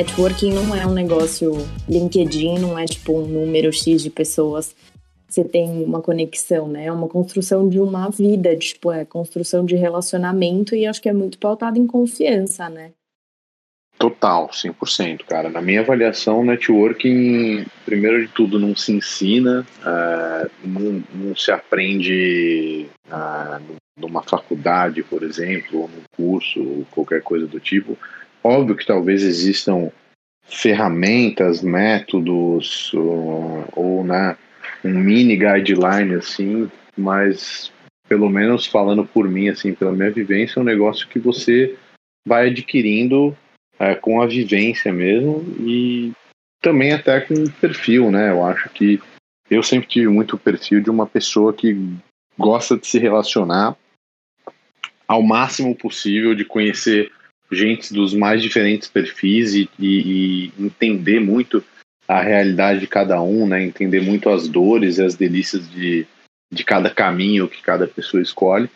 networking não é um negócio. LinkedIn não é tipo um número X de pessoas. Você tem uma conexão, né? É uma construção de uma vida, tipo, é construção de relacionamento e acho que é muito pautado em confiança, né? Total, 100%, cara. Na minha avaliação, networking, primeiro de tudo, não se ensina, uh, não, não, se aprende uh, numa faculdade, por exemplo, ou num curso, ou qualquer coisa do tipo. Óbvio que talvez existam ferramentas, métodos, ou, ou né, um mini guideline, assim, mas pelo menos falando por mim, assim, pela minha vivência, é um negócio que você vai adquirindo é, com a vivência mesmo e também até com perfil, né? Eu acho que eu sempre tive muito o perfil de uma pessoa que gosta de se relacionar ao máximo possível, de conhecer gente dos mais diferentes perfis e, e, e entender muito a realidade de cada um, né? Entender muito as dores e as delícias de, de cada caminho que cada pessoa escolhe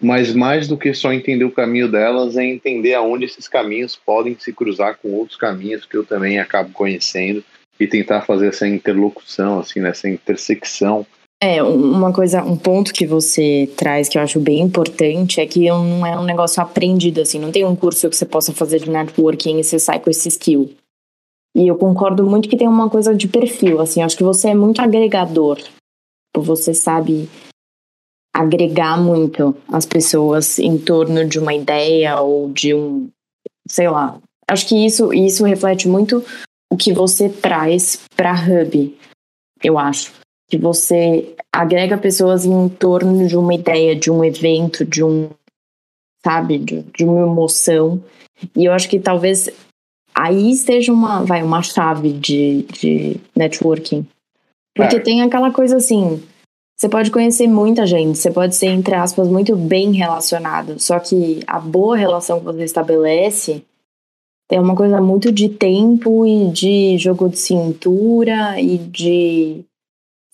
mas mais do que só entender o caminho delas, é entender aonde esses caminhos podem se cruzar com outros caminhos que eu também acabo conhecendo e tentar fazer essa interlocução, assim, nessa intersecção. É, uma coisa, um ponto que você traz que eu acho bem importante é que não é um negócio aprendido, assim, não tem um curso que você possa fazer de networking e você sai com esse skill. E eu concordo muito que tem uma coisa de perfil, assim, acho que você é muito agregador. Você sabe agregar muito as pessoas em torno de uma ideia ou de um, sei lá. Acho que isso isso reflete muito o que você traz para Hub, eu acho. Que você agrega pessoas em torno de uma ideia, de um evento, de um, sabe, de, de uma emoção. E eu acho que talvez aí esteja uma, vai, uma chave de, de networking. Porque é. tem aquela coisa assim, você pode conhecer muita gente, você pode ser, entre aspas, muito bem relacionado, só que a boa relação que você estabelece é uma coisa muito de tempo e de jogo de cintura e de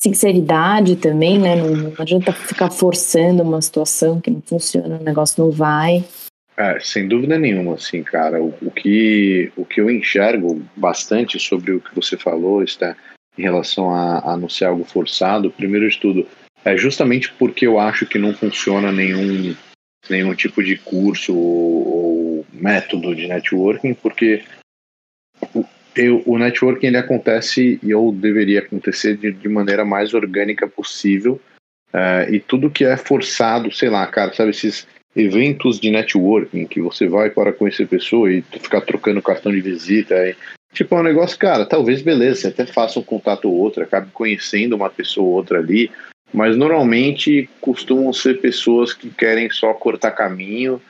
sinceridade também, né? Não, não adianta ficar forçando uma situação que não funciona, o negócio não vai. É, sem dúvida nenhuma, assim, cara. O, o, que, o que eu enxergo bastante sobre o que você falou, está em relação a, a não ser algo forçado, primeiro de tudo, é justamente porque eu acho que não funciona nenhum, nenhum tipo de curso ou, ou método de networking, porque eu, o networking ele acontece e ou deveria acontecer de, de maneira mais orgânica possível. É, e tudo que é forçado, sei lá, cara, sabe, esses eventos de networking que você vai para conhecer pessoa e ficar trocando cartão de visita, Tipo, é um negócio, cara, talvez beleza, você até faça um contato ou outro, acabe conhecendo uma pessoa ou outra ali, mas normalmente costumam ser pessoas que querem só cortar caminho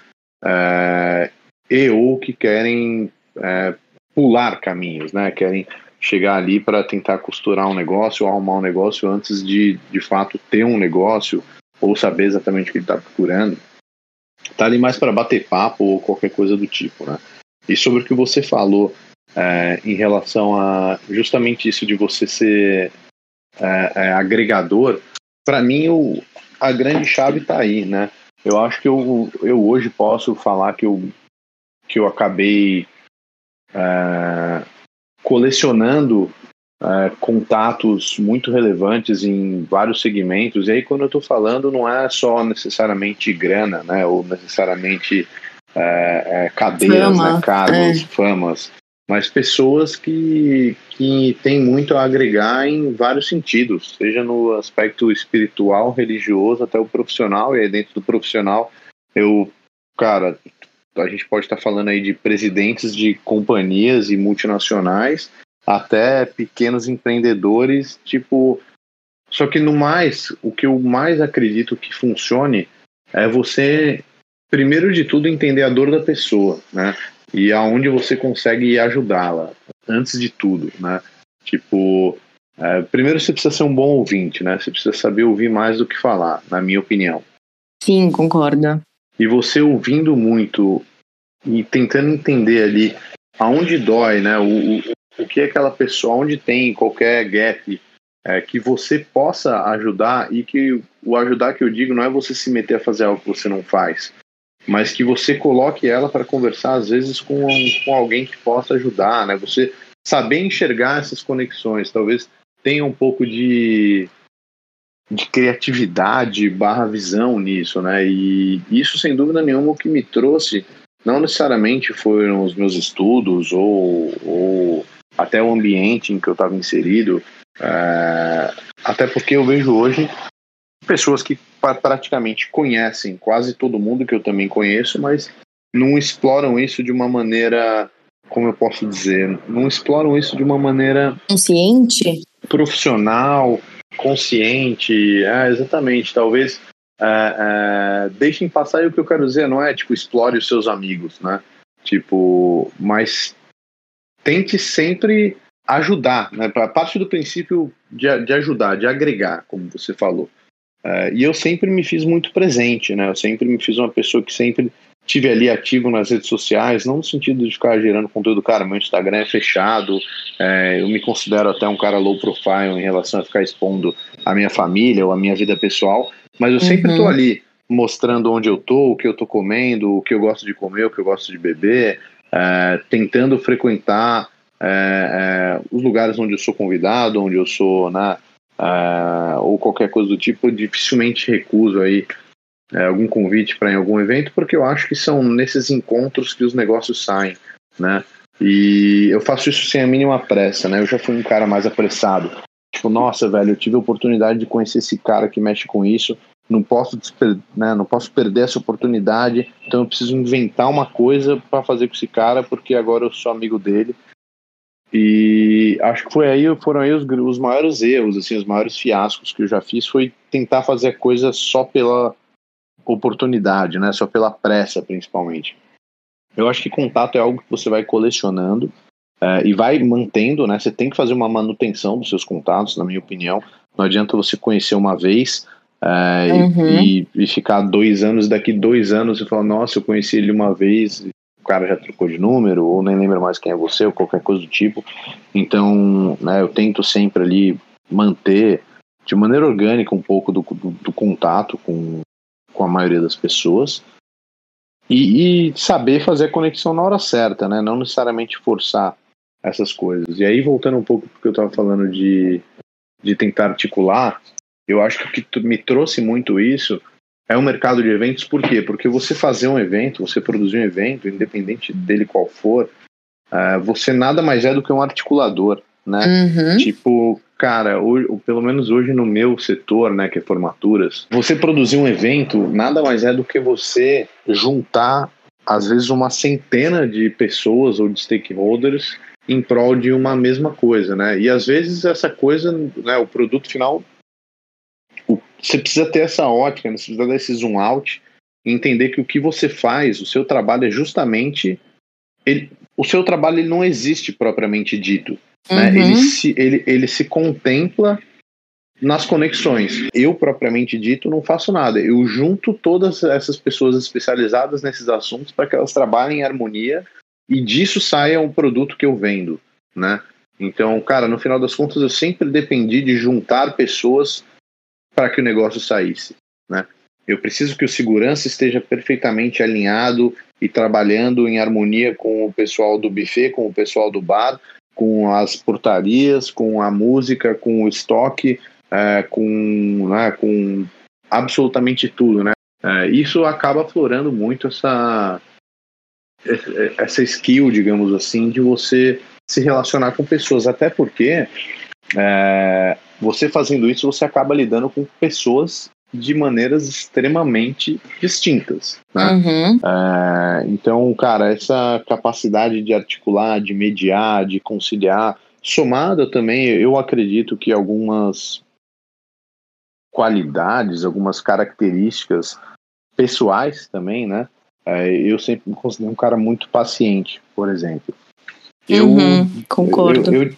é, e ou que querem é, pular caminhos, né? Querem chegar ali para tentar costurar um negócio ou arrumar um negócio antes de, de fato, ter um negócio ou saber exatamente o que ele está procurando. Tá ali mais para bater papo ou qualquer coisa do tipo, né? E sobre o que você falou é, em relação a justamente isso de você ser é, é, agregador, para mim o, a grande chave está aí, né? Eu acho que eu, eu hoje posso falar que eu, que eu acabei é, colecionando é, contatos muito relevantes em vários segmentos. E aí, quando eu estou falando, não é só necessariamente grana, né? Ou necessariamente é, é, cadeiras, Fama, né? cargos, famas mas pessoas que, que têm muito a agregar em vários sentidos, seja no aspecto espiritual, religioso, até o profissional, e aí dentro do profissional, eu, cara, a gente pode estar falando aí de presidentes de companhias e multinacionais, até pequenos empreendedores, tipo. Só que no mais, o que eu mais acredito que funcione é você, primeiro de tudo, entender a dor da pessoa, né? e aonde você consegue ajudá-la, antes de tudo, né? Tipo, é, primeiro você precisa ser um bom ouvinte, né? Você precisa saber ouvir mais do que falar, na minha opinião. Sim, concordo. E você ouvindo muito e tentando entender ali aonde dói, né? O, o, o que é aquela pessoa, onde tem qualquer gap é, que você possa ajudar e que o ajudar que eu digo não é você se meter a fazer algo que você não faz, mas que você coloque ela para conversar, às vezes, com, com alguém que possa ajudar, né? Você saber enxergar essas conexões, talvez tenha um pouco de, de criatividade barra visão nisso, né? E isso, sem dúvida nenhuma, o que me trouxe, não necessariamente foram os meus estudos ou, ou até o ambiente em que eu estava inserido, é, até porque eu vejo hoje pessoas que praticamente conhecem quase todo mundo que eu também conheço, mas não exploram isso de uma maneira, como eu posso dizer, não exploram isso de uma maneira consciente, profissional, consciente, é, exatamente. Talvez é, é, deixem passar e o que eu quero dizer não é tipo explore os seus amigos, né? Tipo, mas tente sempre ajudar, né? Para parte do princípio de, de ajudar, de agregar, como você falou. Uh, e eu sempre me fiz muito presente, né? Eu sempre me fiz uma pessoa que sempre tive ali ativo nas redes sociais, não no sentido de ficar gerando conteúdo, cara, meu Instagram é fechado, é, eu me considero até um cara low profile em relação a ficar expondo a minha família ou a minha vida pessoal, mas eu sempre estou uhum. ali mostrando onde eu tô, o que eu tô comendo, o que eu gosto de comer, o que eu gosto de beber, é, tentando frequentar é, é os lugares onde eu sou convidado, onde eu sou, né, uh, ou qualquer coisa do tipo, eu dificilmente recuso aí uh, algum convite para algum evento, porque eu acho que são nesses encontros que os negócios saem, né? E eu faço isso sem a mínima pressa, né? Eu já fui um cara mais apressado. Tipo, nossa, velho, eu tive a oportunidade de conhecer esse cara que mexe com isso, não posso, né, não posso perder essa oportunidade, então eu preciso inventar uma coisa para fazer com esse cara, porque agora eu sou amigo dele e acho que foi aí, foram aí os, os maiores erros, assim, os maiores fiascos que eu já fiz foi tentar fazer a coisa só pela oportunidade, né? Só pela pressa, principalmente. Eu acho que contato é algo que você vai colecionando é, e vai mantendo, né? Você tem que fazer uma manutenção dos seus contatos, na minha opinião. Não adianta você conhecer uma vez é, uhum. e, e, ficar dois anos, daqui dois anos você fala, nossa, eu conheci ele uma vez cara já trocou de número, ou nem lembra mais quem é você, ou qualquer coisa do tipo. Então, né, eu tento sempre ali manter de maneira orgânica um pouco do, do, do contato com, com a maioria das pessoas. E, e, saber fazer a conexão na hora certa, né? Não necessariamente forçar essas coisas. E aí, voltando um pouco porque eu estava falando de, de tentar articular, eu acho que o que me trouxe muito isso é um mercado de eventos, por quê? Porque você fazer um evento, você produzir um evento, independente dele qual for, uh, você nada mais é do que um articulador, né? Uhum. Tipo, cara, hoje, pelo menos hoje no meu setor, né, que é formaturas, você produzir um evento nada mais é do que você juntar, às vezes, uma centena de pessoas ou de stakeholders em prol de uma mesma coisa, né? E às vezes essa coisa, né, o produto final você precisa ter essa ótica, né? você precisa dar esse zoom out entender que o que você faz, o seu trabalho é justamente. Ele, o seu trabalho ele não existe propriamente dito. Né? Uhum. Ele, se, ele, ele se contempla nas conexões. Eu, propriamente dito, não faço nada. Eu junto todas essas pessoas especializadas nesses assuntos para que elas trabalhem em harmonia e disso saia um produto que eu vendo, né? Então, cara, no final das contas, eu sempre dependi de juntar pessoas para que o negócio saísse. Né? Eu preciso que o segurança esteja perfeitamente alinhado e trabalhando em harmonia com o pessoal do buffet, com o pessoal do bar, com as portarias, com a música, com o estoque, é, com, né, com absolutamente tudo. Né? É, isso acaba aflorando muito essa, essa skill, digamos assim, de você se relacionar com pessoas, até porque é, você fazendo isso, você acaba lidando com pessoas de maneiras extremamente distintas. Né? Uhum. É, então, cara, essa capacidade de articular, de mediar, de conciliar, somada também, eu acredito que algumas qualidades, algumas características pessoais também, né? É, eu sempre me considero um cara muito paciente, por exemplo. Eu, uhum, concordo. Eu, eu,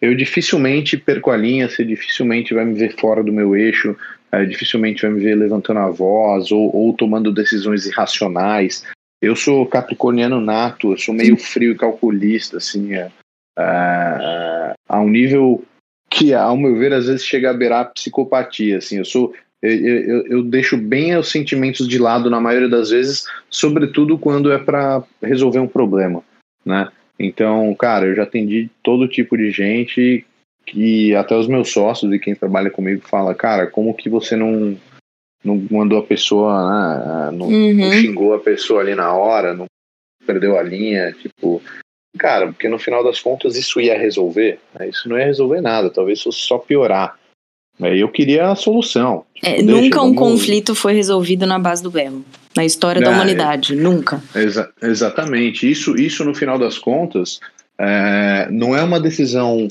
eu dificilmente perco a linha, você dificilmente vai me ver fora do meu eixo, é, dificilmente vai me ver levantando a voz ou, ou tomando decisões irracionais. Eu sou capricorniano nato, eu sou meio frio e calculista, assim, é, é, a um nível que, ao meu ver, às vezes chega a beirar a psicopatia, assim, eu sou eu, eu, eu, deixo bem os sentimentos de lado na maioria das vezes, sobretudo quando é para resolver um problema, né? Então, cara, eu já atendi todo tipo de gente que até os meus sócios e quem trabalha comigo fala, cara, como que você não não mandou a pessoa, né, não, uhum. não xingou a pessoa ali na hora, não perdeu a linha, tipo, cara, porque no final das contas isso ia resolver, né? isso não ia resolver nada, talvez fosse só piorar. Eu queria a solução. Tipo, é, nunca um conflito foi resolvido na base do berro. Na história da é, humanidade, nunca. Exa exatamente. Isso, isso, no final das contas, é, não é uma decisão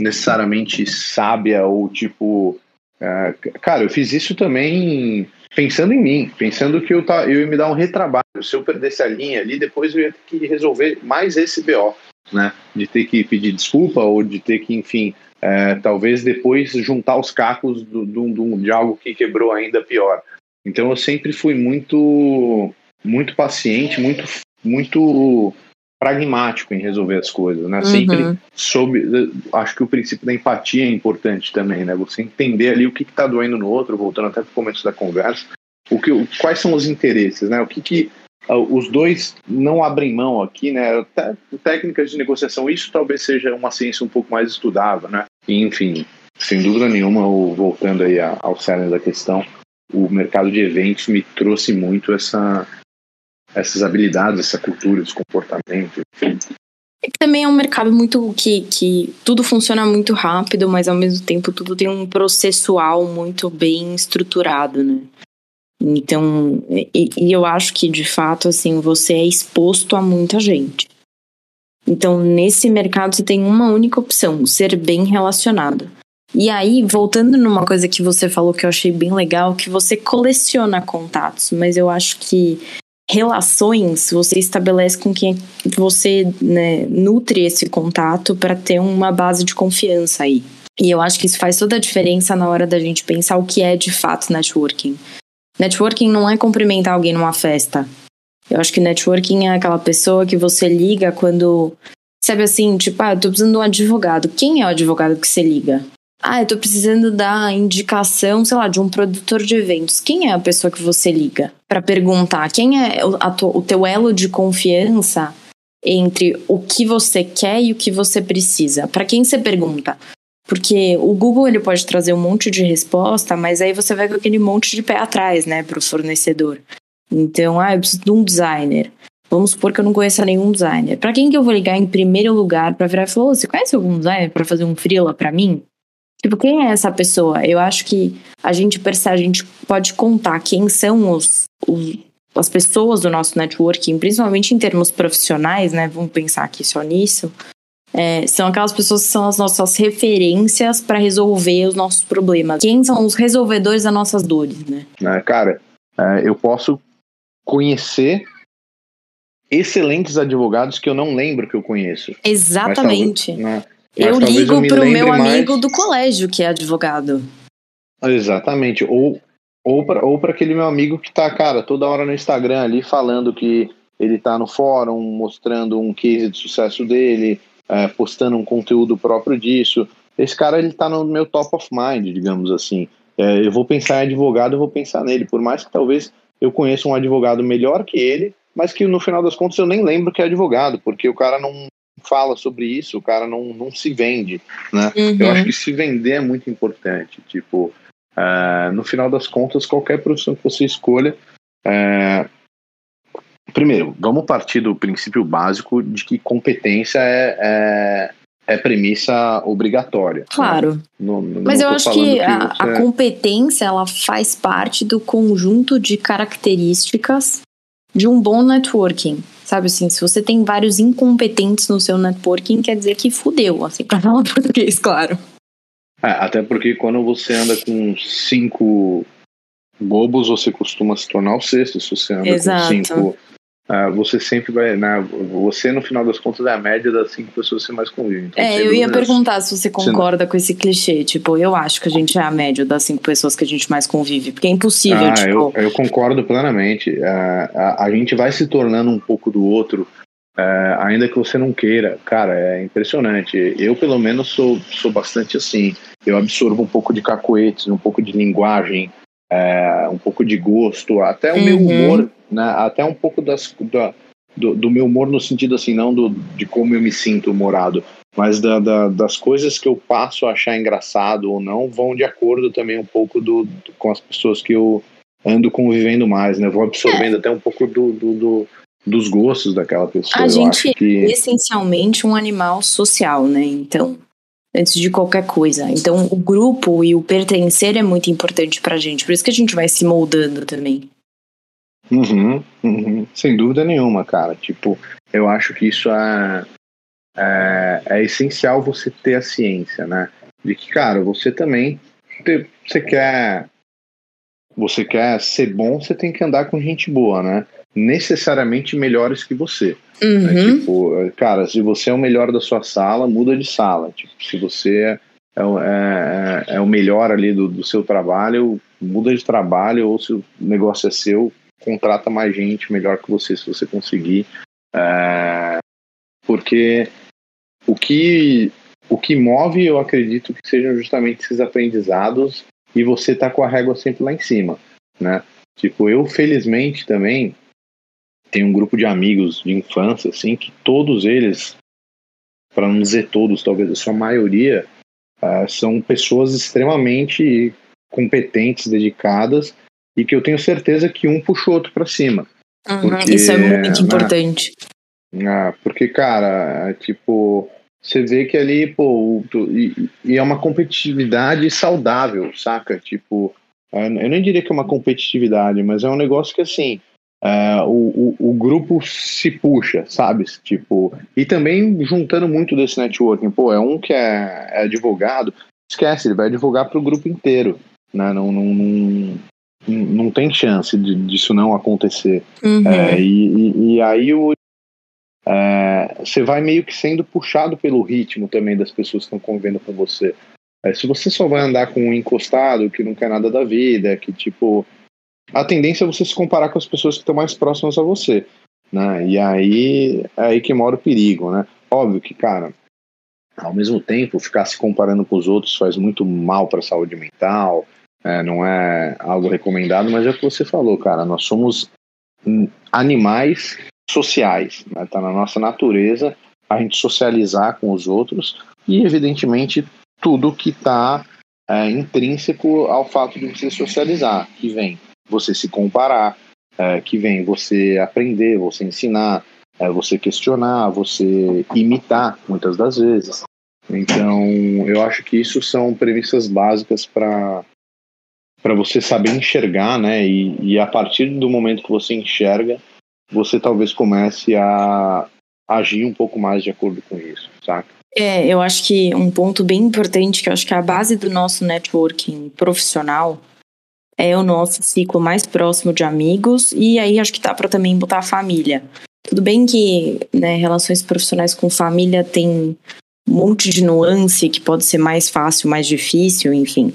necessariamente sábia ou tipo. É, cara, eu fiz isso também pensando em mim, pensando que eu, tá, eu ia me dar um retrabalho. Se eu perdesse a linha ali, depois eu ia ter que resolver mais esse BO, né? De ter que pedir desculpa ou de ter que, enfim, é, talvez depois juntar os cacos do, do, do, de algo que quebrou ainda pior. Então eu sempre fui muito, muito paciente, muito, muito pragmático em resolver as coisas, né? Uhum. Sempre soube, acho que o princípio da empatia é importante também, né? Você entender ali o que está doendo no outro, voltando até para o começo da conversa, o que, quais são os interesses, né? O que, que os dois não abrem mão aqui, né? Até técnicas de negociação, isso talvez seja uma ciência um pouco mais estudada, né? E, enfim, sem dúvida nenhuma, voltando aí ao cerne da questão, o mercado de eventos me trouxe muito essa, essas habilidades, essa cultura, esse comportamento. É que também é um mercado muito que, que tudo funciona muito rápido, mas ao mesmo tempo tudo tem um processual muito bem estruturado, né? Então, e, e eu acho que de fato, assim, você é exposto a muita gente. Então, nesse mercado você tem uma única opção, ser bem relacionado. E aí, voltando numa coisa que você falou que eu achei bem legal, que você coleciona contatos, mas eu acho que relações você estabelece com quem você né, nutre esse contato para ter uma base de confiança aí. E eu acho que isso faz toda a diferença na hora da gente pensar o que é de fato networking. Networking não é cumprimentar alguém numa festa. Eu acho que networking é aquela pessoa que você liga quando. Sabe assim, tipo, ah, eu tô precisando de um advogado. Quem é o advogado que você liga? Ah, eu tô precisando da indicação, sei lá, de um produtor de eventos. Quem é a pessoa que você liga para perguntar? Quem é o, teu elo de confiança entre o que você quer e o que você precisa? Para quem você pergunta? Porque o Google ele pode trazer um monte de resposta, mas aí você vai com aquele monte de pé atrás, né, para o fornecedor. Então, ah, eu preciso de um designer. Vamos supor que eu não conheça nenhum designer. Para quem que eu vou ligar em primeiro lugar para virar e falar: você conhece algum designer para fazer um freela para mim? Tipo, quem é essa pessoa? Eu acho que a gente percebe, a gente pode contar quem são os, os as pessoas do nosso networking, principalmente em termos profissionais, né? Vamos pensar aqui só nisso. É, são aquelas pessoas que são as nossas referências para resolver os nossos problemas. Quem são os resolvedores das nossas dores, né? É, cara, é, eu posso conhecer excelentes advogados que eu não lembro que eu conheço. Exatamente. Mas, né? Eu ligo eu pro meu amigo mais... do colégio que é advogado. Exatamente. Ou, ou para ou aquele meu amigo que tá, cara, toda hora no Instagram ali falando que ele tá no fórum, mostrando um case de sucesso dele, é, postando um conteúdo próprio disso. Esse cara, ele tá no meu top of mind, digamos assim. É, eu vou pensar em advogado, eu vou pensar nele. Por mais que talvez eu conheça um advogado melhor que ele, mas que no final das contas eu nem lembro que é advogado, porque o cara não, fala sobre isso, o cara não, não se vende, né? Uhum. Eu acho que se vender é muito importante. Tipo, uh, no final das contas, qualquer profissão que você escolha, uh, primeiro, vamos partir do princípio básico de que competência é, é, é premissa obrigatória. Claro. Né? No, no, Mas eu acho que, que a, você... a competência ela faz parte do conjunto de características de um bom networking. Sabe assim, se você tem vários incompetentes no seu networking, quer dizer que fudeu, assim, pra falar português, claro. É, até porque quando você anda com cinco bobos, você costuma se tornar o sexto. Se você anda Exato. com cinco uh, você sempre vai, né, você no final das contas é a média das cinco pessoas que você mais convive. Então, é, eu ia perguntar se você concorda com esse clichê, tipo, eu acho que a gente é a média das cinco pessoas que a gente mais convive, porque é impossível, ah, tipo... Eu, eu concordo plenamente, uh, a, a gente vai se tornando um pouco do outro, uh, ainda que você não queira, cara, é impressionante, eu pelo menos sou, sou bastante assim, eu absorvo um pouco de cacoetes, um pouco de linguagem, é, um pouco de gosto, até o uhum. meu humor, né? Até um pouco das, da, do, do, meu humor no sentido assim, não do, de como eu me sinto humorado, mas da, da, das coisas que eu passo a achar engraçado ou não vão de acordo também um pouco do, do com as pessoas que eu ando convivendo mais, né? Vou absorvendo é. até um pouco do, do, do, dos gostos daquela pessoa. A eu gente que... é essencialmente um animal social, né? Então, antes de qualquer coisa. Então, o grupo e o pertencer é muito importante pra gente. Por isso que a gente vai se moldando também. Uhum, uhum. Sem dúvida nenhuma, cara. Tipo, eu acho que isso é, é, é, essencial você ter a ciência, né? De que, cara, você também você quer você quer ser bom, você tem que andar com gente boa, né? Necessariamente melhores que você. Uhum. Né? Tipo, cara, se você é o melhor da sua sala, muda de sala. Tipo, se você é, é, é, é o melhor ali do, do seu trabalho, muda de trabalho, ou se o negócio é seu, contrata mais gente melhor que você, se você conseguir. É, porque o que, o que move, eu acredito que sejam justamente esses aprendizados e você tá com a régua sempre lá em cima, né? Tipo, eu felizmente também tenho um grupo de amigos de infância, assim, que todos eles, para não dizer todos, talvez a sua maioria, uh, são pessoas extremamente competentes, dedicadas e que eu tenho certeza que um puxa o outro para cima. Uhum, porque, isso é muito né, importante. Ah, porque, cara, tipo, você vê que ali, pô, e, e, é uma competitividade saudável, saca? Tipo, eu nem diria que é uma competitividade, mas é um negócio que, assim, é, o, o, o, grupo se puxa, sabe? Tipo, e também juntando muito desse networking, pô, é um que é, é advogado, esquece, ele vai advogar para o grupo inteiro, né? Não, não, não, não tem chance de, disso não acontecer. Uhum. É, e, e, aí o, é, você vai meio que sendo puxado pelo ritmo também das pessoas que estão convivendo com você. É, se você só vai andar com um encostado que não quer nada da vida, que tipo. A tendência é você se comparar com as pessoas que estão mais próximas a você. Né? E aí é aí que mora o perigo, né? Óbvio que, cara, ao mesmo tempo, ficar se comparando com os outros faz muito mal para a saúde mental, é, não é algo recomendado, mas é o que você falou, cara. Nós somos animais sociais, né? Tá na nossa natureza a gente socializar com os outros e, evidentemente, tudo que está é, intrínseco ao fato de você socializar, que vem você se comparar, é, que vem você aprender, você ensinar, é, você questionar, você imitar, muitas das vezes. Então, eu acho que isso são premissas básicas para para você saber enxergar, né? E, e a partir do momento que você enxerga, você talvez comece a agir um pouco mais de acordo com isso, saca? É, eu acho que um ponto bem importante, que eu acho que é a base do nosso networking profissional, é o nosso ciclo mais próximo de amigos, e aí acho que dá para também botar a família. Tudo bem que né, relações profissionais com família tem um monte de nuance que pode ser mais fácil, mais difícil, enfim.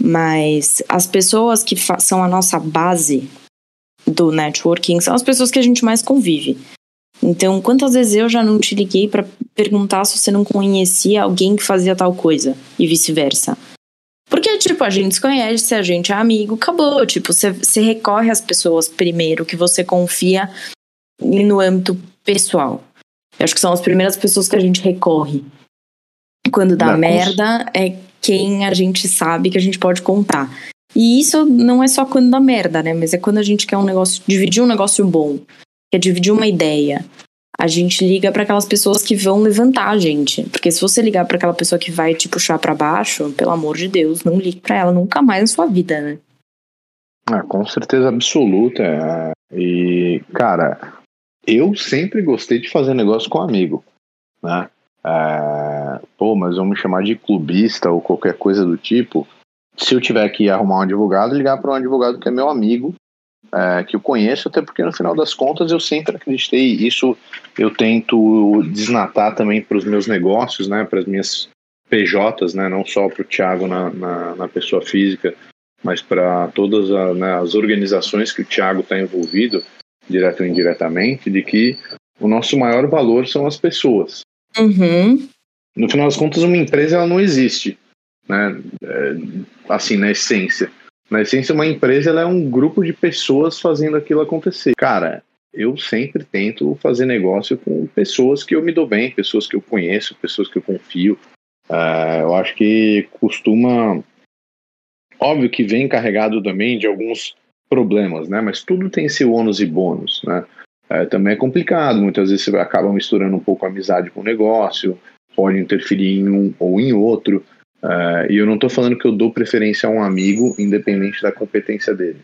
Mas as pessoas que são a nossa base do networking são as pessoas que a gente mais convive. Então, quantas vezes eu já não te liguei para perguntar se você não conhecia alguém que fazia tal coisa e vice-versa? Porque, tipo, a gente se conhece, a gente é amigo, acabou. Tipo, você, você recorre às pessoas primeiro que você confia no âmbito pessoal. Eu acho que são as primeiras pessoas que a gente recorre. Quando dá merda, é quem a gente sabe que a gente pode contar. E isso não é só quando dá merda, né? Mas é quando a gente quer um negócio, dividir um negócio bom, quer dividir uma ideia. A gente liga para aquelas pessoas que vão levantar a gente. Porque se você ligar para aquela pessoa que vai te puxar para baixo, pelo amor de Deus, não ligue para ela nunca mais na sua vida, né? Ah, com certeza absoluta. E, cara, eu sempre gostei de fazer negócio com amigo, né? É, pô, mas vamos me chamar de clubista ou qualquer coisa do tipo se eu tiver que arrumar um advogado, ligar para um advogado que é meu amigo, é, que eu conheço, até porque no final das contas eu sempre acreditei. Isso eu tento desnatar também para os meus negócios, né, para as minhas PJs, né, não só para o Thiago na, na, na, pessoa física, mas para todas a, né, as organizações que o Thiago está envolvido, direto ou indiretamente, de que o nosso maior valor são as pessoas. Uhum. No final das contas, uma empresa ela não existe né? É, assim, na essência. Na essência, uma empresa ela é um grupo de pessoas fazendo aquilo acontecer. Cara, eu sempre tento fazer negócio com pessoas que eu me dou bem, pessoas que eu conheço, pessoas que eu confio. Uh, eu acho que costuma. Óbvio que vem carregado também de alguns problemas, né? Mas tudo tem seu ônus e bônus, né? Uh, também é complicado, muitas vezes você acaba misturando um pouco amizade com negócio, pode interferir em um ou em outro. Uh, e eu não estou falando que eu dou preferência a um amigo, independente da competência dele.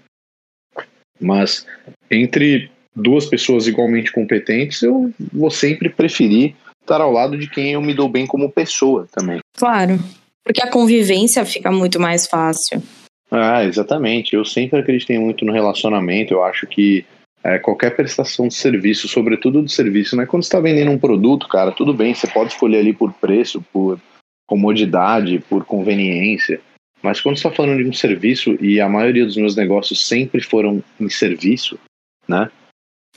Mas entre duas pessoas igualmente competentes, eu vou sempre preferir estar ao lado de quem eu me dou bem como pessoa também. Claro, porque a convivência fica muito mais fácil. Ah, exatamente. Eu sempre acreditei muito no relacionamento. Eu acho que é, qualquer prestação de serviço, sobretudo de serviço, né? Quando você está vendendo um produto, cara, tudo bem, você pode escolher ali por preço, por comodidade, por conveniência. Mas quando você está falando de um serviço, e a maioria dos meus negócios sempre foram em serviço, né?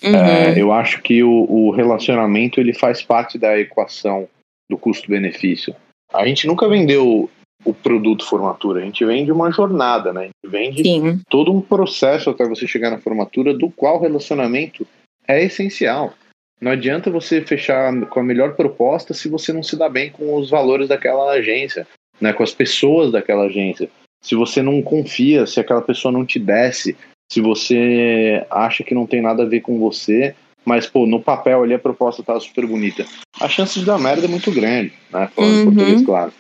Uhum. É, eu acho que o, o, relacionamento ele faz parte da equação do custo-benefício. A gente nunca vendeu o produto formatura, a gente vende uma jornada, né? A gente vende Sim. todo um processo até você chegar na formatura, do qual o relacionamento é essencial. Não adianta você fechar com a melhor proposta se você não se dá bem com os valores daquela agência, né? com as pessoas daquela agência. Se você não confia, se aquela pessoa não te desce, se você acha que não tem nada a ver com você, mas, pô, no papel ali a proposta tá super bonita. A chance de dar merda é muito grande, né? Falando uhum. português, claro.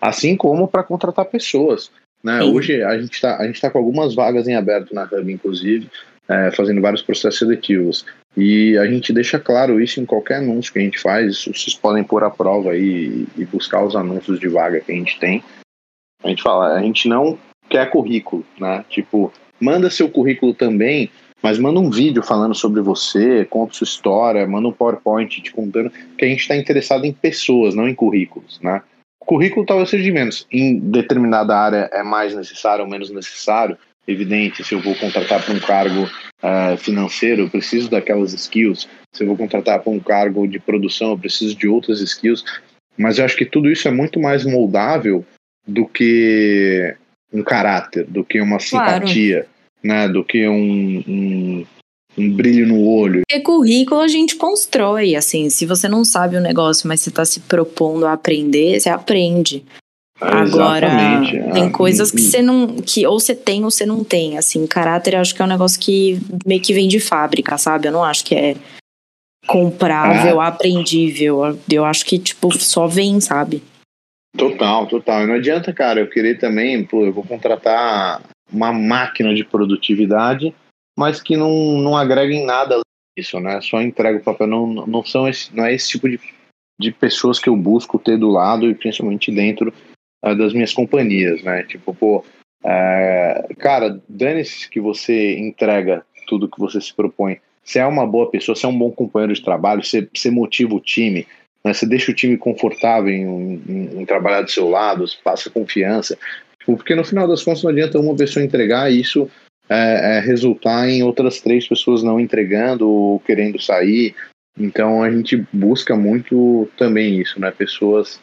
Assim como para contratar pessoas. Né? Hoje a gente está tá com algumas vagas em aberto na Hub, inclusive, é, fazendo vários processos seletivos. E a gente deixa claro isso em qualquer anúncio que a gente faz. Isso vocês podem pôr à prova aí e buscar os anúncios de vaga que a gente tem. A gente fala, a gente não quer currículo, né? Tipo, manda seu currículo também, mas manda um vídeo falando sobre você, conta sua história, manda um PowerPoint te contando, que a gente está interessado em pessoas, não em currículos, né? Currículo talvez seja de menos. Em determinada área é mais necessário ou menos necessário. Evidente, se eu vou contratar para um cargo uh, financeiro, eu preciso daquelas skills. Se eu vou contratar para um cargo de produção, eu preciso de outras skills. Mas eu acho que tudo isso é muito mais moldável do que um caráter, do que uma simpatia, claro. né? Do que um, um, um, brilho no olho. Porque currículo a gente constrói, assim, se você não sabe o negócio, mas você está se propondo a aprender, você aprende. É, Agora, tem ah, coisas que você não. que ou você tem ou você não tem. Assim, caráter eu acho que é um negócio que meio que vem de fábrica, sabe? Eu não acho que é comprável, ah. aprendível. Eu acho que, tipo, só vem, sabe? Total, total. E não adianta, cara, eu querer também, pô, eu vou contratar uma máquina de produtividade, mas que não, não agrega em nada isso, né? Só entrega o papel. Não, não, são esse, não é esse tipo de, de pessoas que eu busco ter do lado e principalmente dentro uh, das minhas companhias, né? Tipo, pô, uh, cara, dane-se que você entrega tudo que você se propõe. Você é uma boa pessoa, você é um bom companheiro de trabalho, você, você motiva o time, né? Você deixa o time confortável em, em, em trabalhar do seu lado, passa confiança. Tipo, porque no final das contas não adianta uma pessoa entregar isso é, é resultar em outras três pessoas não entregando ou querendo sair. Então a gente busca muito também isso, né? Pessoas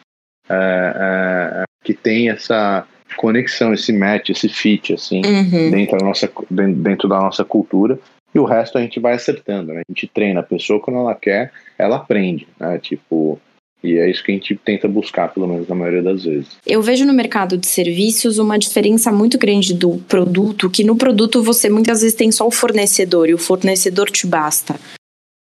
é, é, que têm essa conexão, esse match, esse fit, assim, uhum. dentro, da nossa, dentro da nossa cultura e o resto a gente vai acertando, né? A gente treina a pessoa quando ela quer, ela aprende, né? Tipo, e é isso que a gente tenta buscar, pelo menos na maioria das vezes. Eu vejo no mercado de serviços uma diferença muito grande do produto, que no produto você muitas vezes tem só o fornecedor e o fornecedor te basta.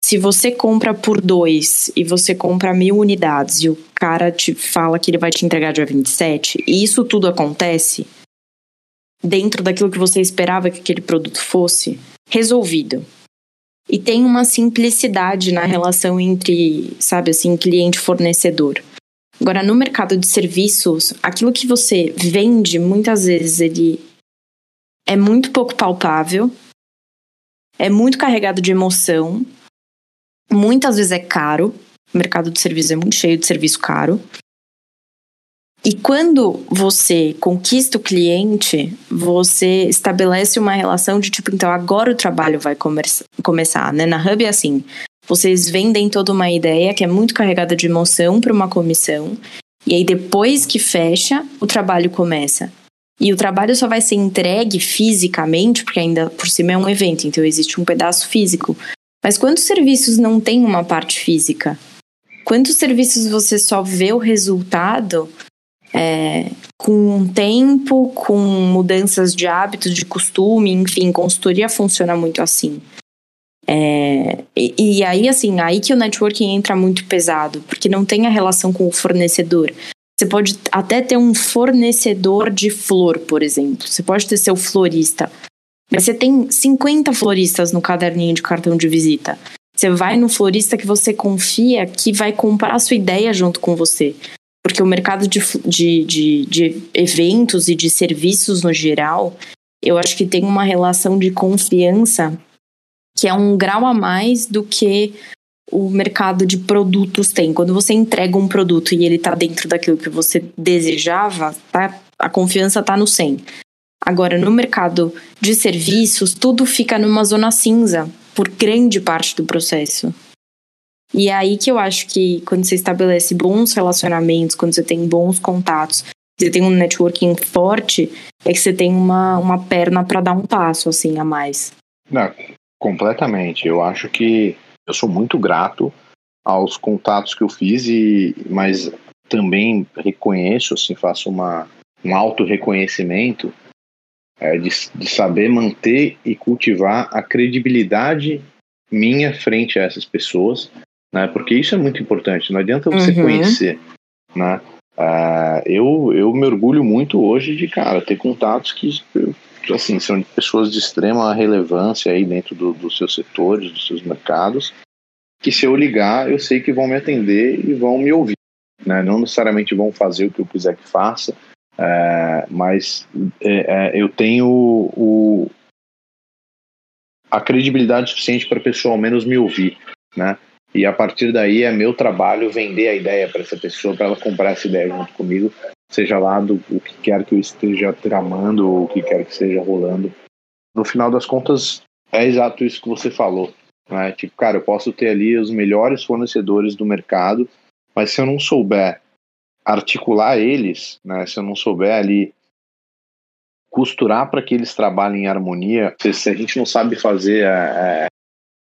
Se você compra por dois e você compra mil unidades e o cara te fala que ele vai te entregar dia 27, e isso tudo acontece dentro daquilo que você esperava que aquele produto fosse, resolvido. E tem uma simplicidade na relação entre, sabe assim, cliente e fornecedor. Agora, no mercado de serviços, aquilo que você vende, muitas vezes ele é muito pouco palpável, é muito carregado de emoção, muitas vezes é caro. O mercado de serviços é muito cheio de serviço caro. E quando você conquista o cliente, você estabelece uma relação de tipo, então agora o trabalho vai começar, né? Na Hub é assim, vocês vendem toda uma ideia que é muito carregada de emoção para uma comissão, e aí depois que fecha, o trabalho começa. e o trabalho só vai ser entregue fisicamente, porque ainda por cima é um evento, então existe um pedaço físico. Mas quantos serviços não tem uma parte física? Quantos serviços você só vê o resultado é, com tempo, com mudanças de hábitos, de costume, enfim, consultoria funciona muito assim. É, e, e, aí, assim, aí que o networking entra muito pesado, porque não tem a relação com o fornecedor. Você pode até ter um fornecedor de flor, por exemplo. Você pode ter seu florista. Mas você tem 50 floristas no caderninho de cartão de visita. Você vai no florista que você confia que vai comprar a sua ideia junto com você. Porque o mercado de, de, de, de eventos e de serviços no geral, eu acho que tem uma relação de confiança que é um grau a mais do que o mercado de produtos tem. Quando você entrega um produto e ele está dentro daquilo que você desejava, tá? a confiança está no 100. Agora, no mercado de serviços, tudo fica numa zona cinza por grande parte do processo. E é aí que eu acho que quando você estabelece bons relacionamentos, quando você tem bons contatos, você tem um networking forte, é que você tem uma, uma perna para dar um passo assim a mais. Não, completamente. Eu acho que eu sou muito grato aos contatos que eu fiz e mas também reconheço assim faço uma um auto reconhecimento é, de, de saber manter e cultivar a credibilidade minha frente a essas pessoas né? Porque isso é muito importante. Não adianta você uhum. conhecer, né? Uh, eu, eu me orgulho muito hoje de, cara, ter contatos que, assim, são de pessoas de extrema relevância aí dentro do, dos seus setores, dos seus mercados, que se eu ligar, eu sei que vão me atender e vão me ouvir, né? Não necessariamente vão fazer o que eu quiser que faça, uh, mas uh, eu tenho o, a credibilidade suficiente para a pessoa ao menos me ouvir, né? E a partir daí é meu trabalho vender a ideia para essa pessoa, para ela comprar essa ideia junto comigo, seja lá do o que quer que eu esteja tramando ou o que quer que esteja rolando. No final das contas, é exato isso que você falou. Né? Tipo, cara, eu posso ter ali os melhores fornecedores do mercado, mas se eu não souber articular eles, né? se eu não souber ali costurar para que eles trabalhem em harmonia, se a gente não sabe fazer é,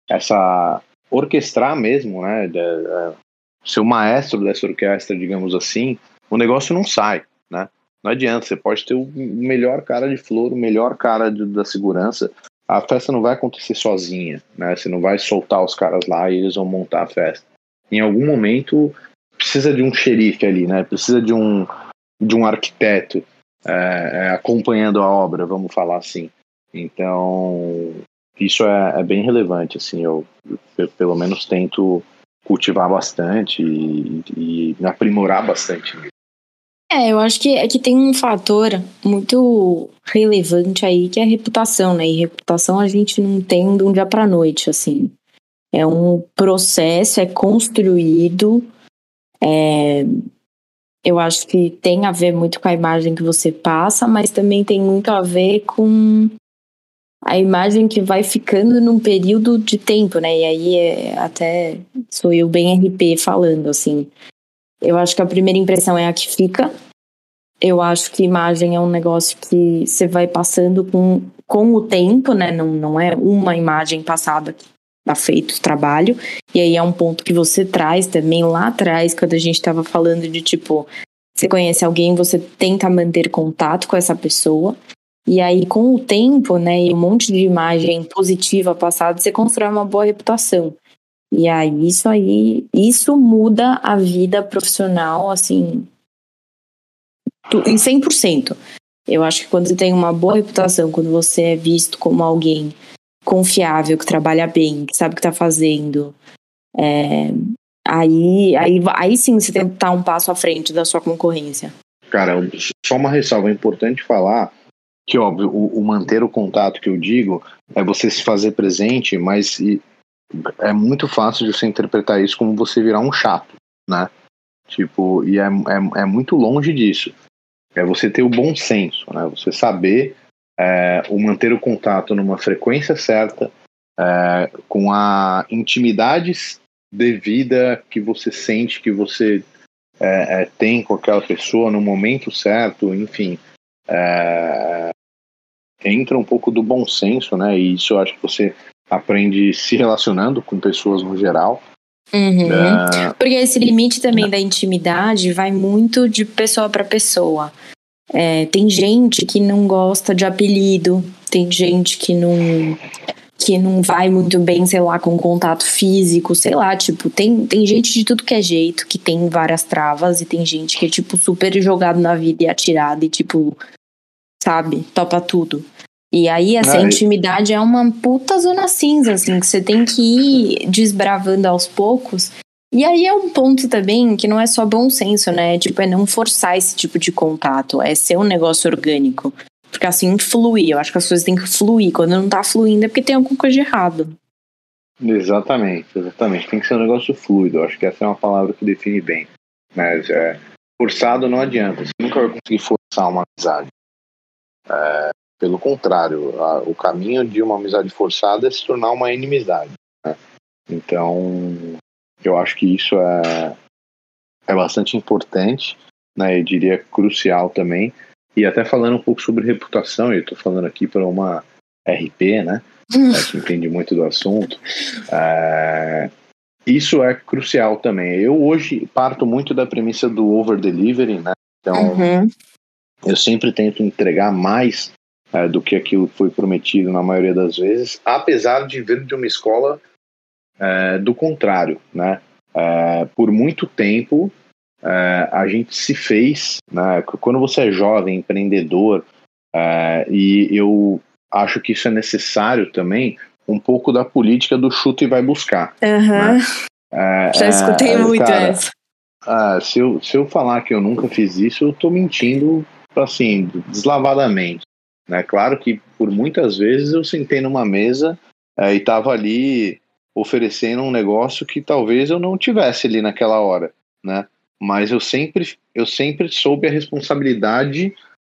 essa orquestrar mesmo, né? É, ser o maestro dessa orquestra, digamos assim, o negócio não sai, né? Não adianta, você pode ter o melhor cara de flor, o melhor cara de, da segurança, a festa não vai acontecer sozinha, né? Você não vai soltar os caras lá e eles vão montar a festa. Em algum momento precisa de um xerife ali, né? Precisa de um de um arquiteto é, é acompanhando a obra, vamos falar assim. Então isso é, é bem relevante, assim, eu, eu, pelo menos tento cultivar bastante e, e aprimorar bastante. É, eu acho que é que tem um fator muito relevante aí que é a reputação, né? E reputação a gente não tem de um dia para noite, assim. É um processo, é construído. É, eu acho que tem a ver muito com a imagem que você passa, mas também tem muito a ver com a imagem que vai ficando num período de tempo, né? E aí é, até sou eu bem RP falando, assim. Eu acho que a primeira impressão é a que fica. Eu acho que imagem é um negócio que você vai passando com, com o tempo, né? Não, não é uma imagem passada que tá feito o trabalho. E aí é um ponto que você traz também lá atrás, quando a gente estava falando de tipo, você conhece alguém, você tenta manter contato com essa pessoa. E aí, com o tempo, né, e um monte de imagem positiva passada, você constrói uma boa reputação. E aí, isso aí, isso muda a vida profissional, assim, em 100%. Eu acho que quando você tem uma boa reputação, quando você é visto como alguém confiável, que trabalha bem, que sabe o que está fazendo, é, aí, aí, aí sim você tem que estar um passo à frente da sua concorrência. Cara, só uma ressalva é importante falar que óbvio, o, o, manter o contato que eu digo é você se fazer presente, mas é muito fácil de você interpretar isso como você virar um chato, né? Tipo, e é, é, é muito longe disso. É você ter o bom senso, né? Você saber é, o manter o contato numa frequência certa, é, com a intimidade devida que você sente que você é, é tem com aquela pessoa no momento certo, enfim é, entra um pouco do bom senso, né? E isso eu acho que você aprende se relacionando com pessoas no geral. Uhum. Uh, Porque esse limite também da intimidade vai muito de pessoa para pessoa. É, tem gente que não gosta de apelido, tem gente que não que não vai muito bem, sei lá, com contato físico, sei lá, tipo, tem, tem gente de tudo que é jeito, que tem várias travas, e tem gente que é, tipo, super jogado na vida e atirado, e, tipo, sabe, topa tudo. E aí, essa intimidade é uma puta zona cinza, assim, que você tem que ir desbravando aos poucos. E aí é um ponto também que não é só bom senso, né? Tipo, é não forçar esse tipo de contato, é ser um negócio orgânico. Porque assim flui. Eu acho que as coisas têm que fluir. Quando não tá fluindo é porque tem alguma coisa de errado. Exatamente, exatamente. Tem que ser um negócio fluido. Eu acho que essa é uma palavra que define bem. Mas é, forçado não adianta. Você nunca vai conseguir forçar uma amizade. É, pelo contrário, a, o caminho de uma amizade forçada é se tornar uma inimizade. Né? Então, eu acho que isso é, é bastante importante, né? eu diria crucial também, e até falando um pouco sobre reputação, eu estou falando aqui para uma RP, né? É, que entende muito do assunto. É, isso é crucial também. Eu hoje parto muito da premissa do over delivery, né? Então, uhum. eu sempre tento entregar mais é, do que aquilo foi prometido na maioria das vezes, apesar de vir de uma escola é, do contrário, né? É, por muito tempo é, a gente se fez, né, quando você é jovem, empreendedor, é, e eu acho que isso é necessário também, um pouco da política do chuta e vai buscar. Uhum. Né? É, Já escutei muito cara, essa. Ah, se, eu, se eu falar que eu nunca fiz isso, eu estou mentindo, assim, deslavadamente. Né? Claro que por muitas vezes eu sentei numa mesa é, e estava ali oferecendo um negócio que talvez eu não tivesse ali naquela hora, né? mas eu sempre, eu sempre soube a responsabilidade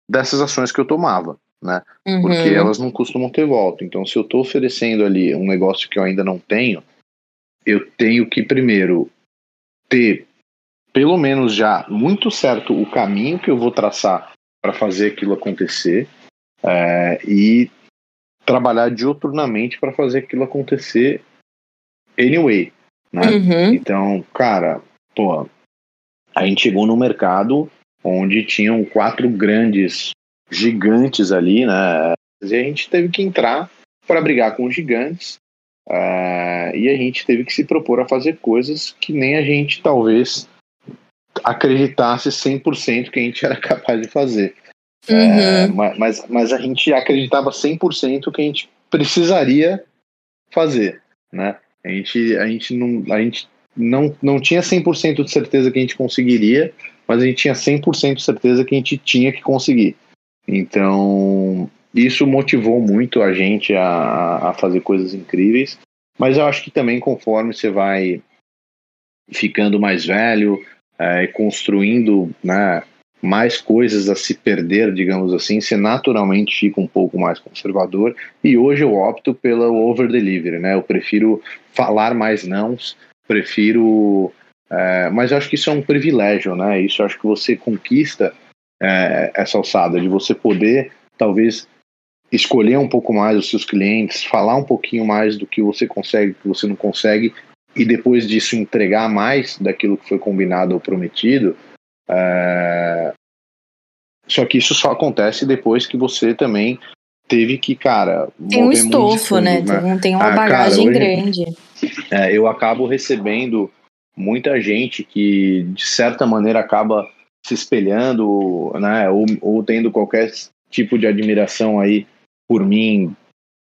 dessas ações que eu tomava, né? Uhum. Porque elas não costumam ter volta. Então, se eu estou oferecendo ali um negócio que eu ainda não tenho, eu tenho que primeiro ter pelo menos já muito certo o caminho que eu vou traçar para fazer aquilo acontecer é, e trabalhar dioturnamente para fazer aquilo acontecer anyway, né? Uhum. Então, cara, pô, a gente chegou no mercado onde tinham quatro grandes gigantes ali, né? E a gente teve que entrar para brigar com os gigantes uh, e a gente teve que se propor a fazer coisas que nem a gente talvez acreditasse 100% que a gente era capaz de fazer. Uhum. Uh, mas, mas a gente acreditava 100% que a gente precisaria fazer, né? A gente, a gente não, a gente não, não tinha 100% de certeza que a gente conseguiria, mas a gente tinha 100% de certeza que a gente tinha que conseguir. Então, isso motivou muito a gente a, a fazer coisas incríveis, mas eu acho que também conforme você vai ficando mais velho, é, construindo né, mais coisas a se perder, digamos assim, você naturalmente fica um pouco mais conservador. E hoje eu opto pela over delivery, né? Eu prefiro falar mais nãos prefiro. É, mas eu acho que isso é um privilégio, né? Isso eu acho que você conquista é, essa alçada de você poder, talvez, escolher um pouco mais os seus clientes, falar um pouquinho mais do que você consegue, que você não consegue, e depois disso entregar mais daquilo que foi combinado ou prometido. É... Só que isso só acontece depois que você também teve que, cara. Tem um estofo, né? né? Tem uma ah, bagagem cara, hoje, grande. É, eu acabo recebendo muita gente que, de certa maneira, acaba se espelhando, né? Ou, ou tendo qualquer tipo de admiração aí por mim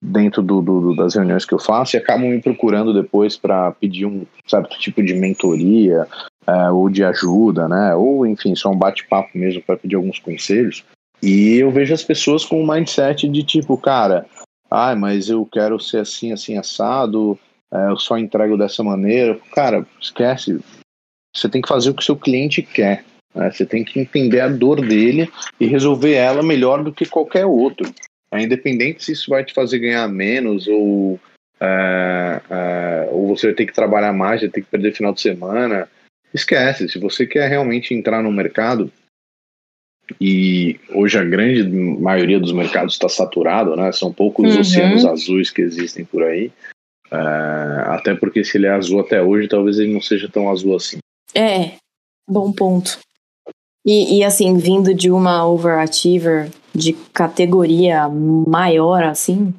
dentro do, do, das reuniões que eu faço e acabam me procurando depois para pedir um certo tipo de mentoria é, ou de ajuda, né? Ou enfim, só um bate-papo mesmo para pedir alguns conselhos. E eu vejo as pessoas com um mindset de tipo, cara, ah, mas eu quero ser assim, assim, assado, é, eu só entrego dessa maneira. Cara, esquece. Você tem que fazer o que o seu cliente quer. Né? Você tem que entender a dor dele e resolver ela melhor do que qualquer outro. É, independente se isso vai te fazer ganhar menos ou, é, ou você vai ter que trabalhar mais, vai ter que perder final de semana. Esquece. Se você quer realmente entrar no mercado, e hoje a grande maioria dos mercados está saturado, né? São poucos uhum. oceanos azuis que existem por aí. É, até porque se ele é azul até hoje, talvez ele não seja tão azul assim. É, bom ponto. E, e assim, vindo de uma overachiever de categoria maior, assim,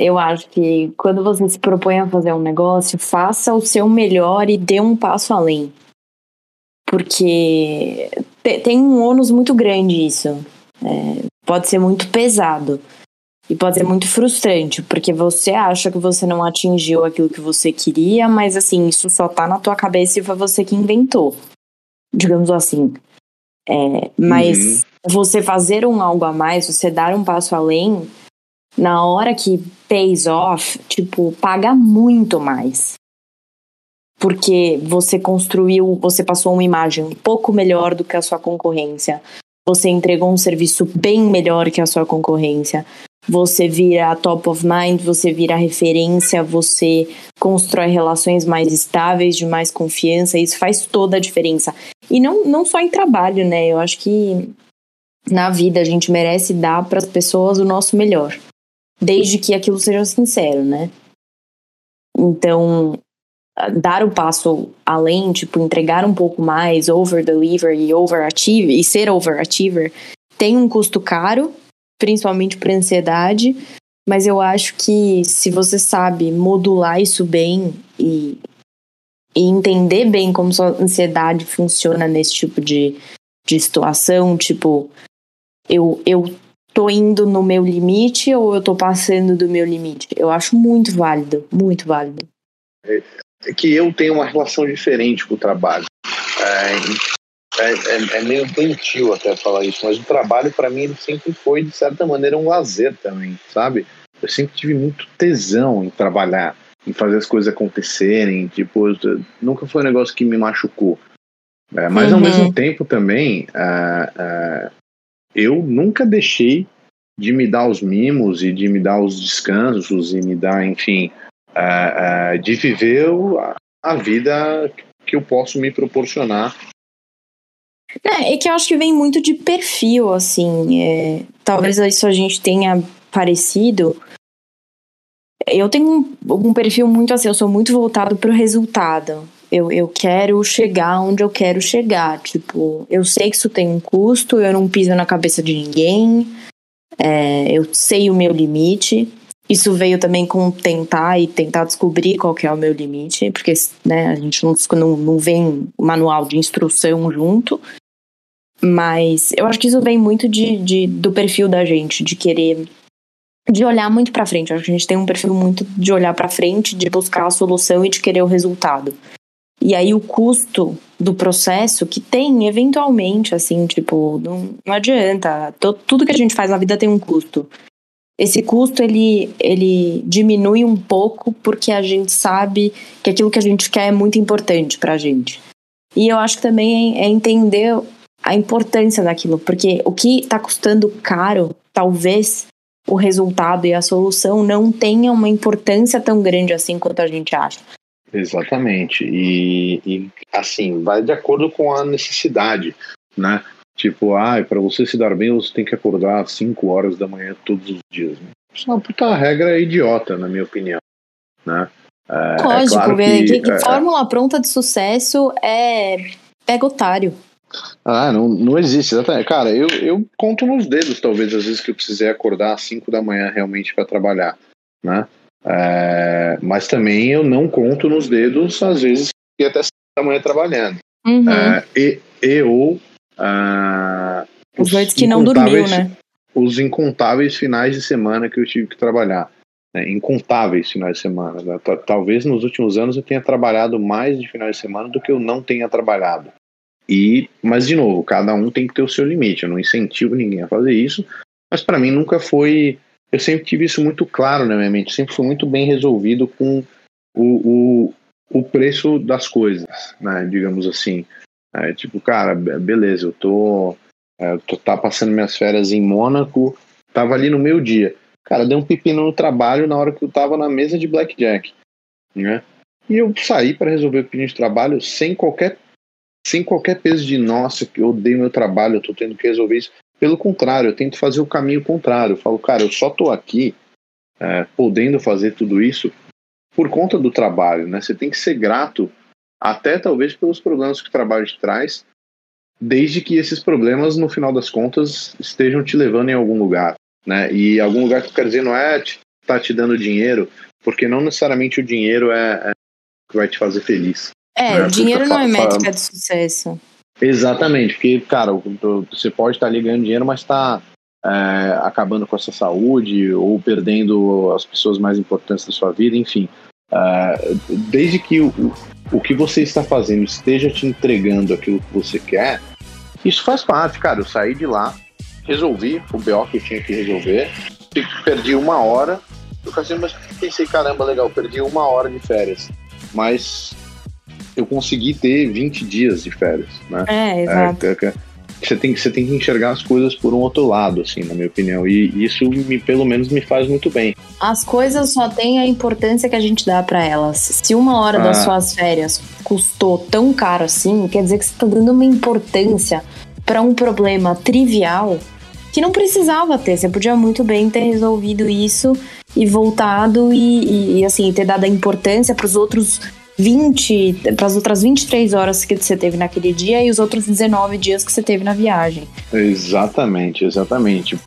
eu acho que quando você se propõe a fazer um negócio, faça o seu melhor e dê um passo além. Porque tem um ônus muito grande isso. É, pode ser muito pesado. E pode ser muito frustrante, porque você acha que você não atingiu aquilo que você queria, mas assim, isso só tá na tua cabeça e foi você que inventou. Digamos assim. É, mas uhum. você fazer um algo a mais, você dar um passo além, na hora que pays off, tipo, paga muito mais. Porque você construiu, você passou uma imagem um pouco melhor do que a sua concorrência. Você entregou um serviço bem melhor que a sua concorrência. Você vira top of mind, você vira referência, você constrói relações mais estáveis, de mais confiança. Isso faz toda a diferença. E não, não só em trabalho, né? Eu acho que na vida a gente merece dar para as pessoas o nosso melhor desde que aquilo seja sincero, né? Então, dar o passo além, tipo, entregar um pouco mais, over-deliver e overachieve, e ser overachiever, tem um custo caro, principalmente para ansiedade, mas eu acho que se você sabe modular isso bem e, e entender bem como sua ansiedade funciona nesse tipo de, de situação, tipo, eu, eu tô indo no meu limite ou eu tô passando do meu limite. Eu acho muito válido, muito válido. É, é que eu tenho uma relação diferente com o trabalho. É, é, é, é meio doentio até falar isso, mas o trabalho para mim ele sempre foi, de certa maneira, um lazer também, sabe? Eu sempre tive muito tesão em trabalhar, em fazer as coisas acontecerem. Tipo, nunca foi um negócio que me machucou. É, mas uhum. ao mesmo tempo também, uh, uh, eu nunca deixei de me dar os mimos e de me dar os descansos e me dar, enfim, uh, uh, de viver a vida que eu posso me proporcionar. É, é que eu acho que vem muito de perfil, assim. É, talvez isso a gente tenha parecido. Eu tenho um, um perfil muito assim, eu sou muito voltado para o resultado. Eu, eu quero chegar onde eu quero chegar. Tipo, eu sei que isso tem um custo, eu não piso na cabeça de ninguém, é, eu sei o meu limite. Isso veio também com tentar e tentar descobrir qual que é o meu limite, porque né, a gente não, não, não vem manual de instrução junto. Mas eu acho que isso vem muito de, de do perfil da gente, de querer de olhar muito para frente. Acho que a gente tem um perfil muito de olhar para frente, de buscar a solução e de querer o resultado. E aí o custo do processo que tem, eventualmente, assim, tipo, não, não adianta. tudo que a gente faz na vida tem um custo. Esse custo, ele, ele diminui um pouco porque a gente sabe que aquilo que a gente quer é muito importante pra gente. E eu acho que também é, é entender a importância daquilo, porque o que está custando caro, talvez o resultado e a solução não tenham uma importância tão grande assim quanto a gente acha. Exatamente. E, e, assim, vai de acordo com a necessidade, né? Tipo, ah, para você se dar bem, você tem que acordar às 5 horas da manhã todos os dias. Isso é uma puta regra idiota, na minha opinião, né? É, Lógico, é claro que, que, que é, fórmula pronta de sucesso é pega otário. Ah, não, não existe, exatamente. Cara, eu, eu conto nos dedos, talvez, às vezes que eu precisei acordar às 5 da manhã realmente para trabalhar, né? É, mas também eu não conto nos dedos, às vezes, que até da manhã trabalhando. Uhum. É, e, e ou uh, os noites que não dormiu, né? Os incontáveis finais de semana que eu tive que trabalhar. Né? Incontáveis finais de semana. Né? Talvez nos últimos anos eu tenha trabalhado mais de finais de semana do que eu não tenha trabalhado. E, mas de novo, cada um tem que ter o seu limite. Eu não incentivo ninguém a fazer isso, mas para mim nunca foi eu sempre tive isso muito claro na minha mente, sempre fui muito bem resolvido com o, o, o preço das coisas, né, digamos assim. É, tipo, cara, beleza, eu tô, é, tô tá passando minhas férias em Mônaco, tava ali no meu dia. Cara, deu um pepino no trabalho na hora que eu tava na mesa de blackjack, né? E eu saí para resolver o pepino de trabalho sem qualquer sem qualquer peso de nossa, eu odeio meu trabalho, eu tô tendo que resolver isso. Pelo contrário, eu tento fazer o caminho contrário. Eu falo, cara, eu só tô aqui é, podendo fazer tudo isso por conta do trabalho, né? Você tem que ser grato até talvez pelos problemas que o trabalho te traz, desde que esses problemas, no final das contas, estejam te levando em algum lugar, né? E algum lugar que eu quero dizer não é te, tá te dando dinheiro, porque não necessariamente o dinheiro é, é que vai te fazer feliz. É, né? o dinheiro não é métrica de sucesso. Exatamente, porque, cara, você pode estar ali ganhando dinheiro, mas está é, acabando com a sua saúde ou perdendo as pessoas mais importantes da sua vida, enfim. É, desde que o, o que você está fazendo esteja te entregando aquilo que você quer, isso faz parte, cara. Eu saí de lá, resolvi o BO que eu tinha que resolver, perdi uma hora. Eu assim, mas pensei, caramba, legal, perdi uma hora de férias. Mas eu consegui ter 20 dias de férias, né? É, exato. É, é, é você tem, você tem que enxergar as coisas por um outro lado, assim, na minha opinião. E isso, me, pelo menos, me faz muito bem. As coisas só têm a importância que a gente dá para elas. Se uma hora ah. das suas férias custou tão caro assim, quer dizer que você tá dando uma importância para um problema trivial que não precisava ter. Você podia muito bem ter resolvido isso e voltado e, e, e assim, ter dado a importância para os outros 20, para as outras 23 horas que você teve naquele dia e os outros 19 dias que você teve na viagem. Exatamente, exatamente.